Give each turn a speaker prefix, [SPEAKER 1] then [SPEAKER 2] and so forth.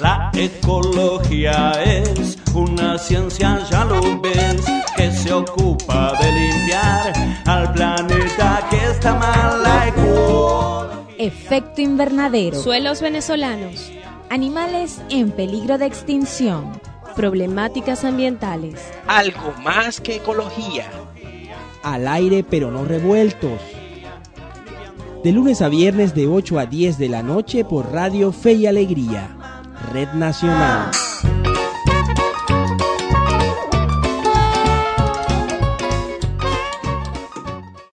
[SPEAKER 1] La ecología es una ciencia, ya lo ves, que se ocupa de limpiar al planeta que está mal. La ecología.
[SPEAKER 2] Efecto invernadero.
[SPEAKER 3] Suelos venezolanos.
[SPEAKER 2] Animales en peligro de extinción.
[SPEAKER 3] Problemáticas ambientales.
[SPEAKER 4] Algo más que ecología.
[SPEAKER 5] Al aire pero no revueltos. De lunes a viernes de 8 a 10 de la noche por Radio Fe y Alegría. Red Nacional.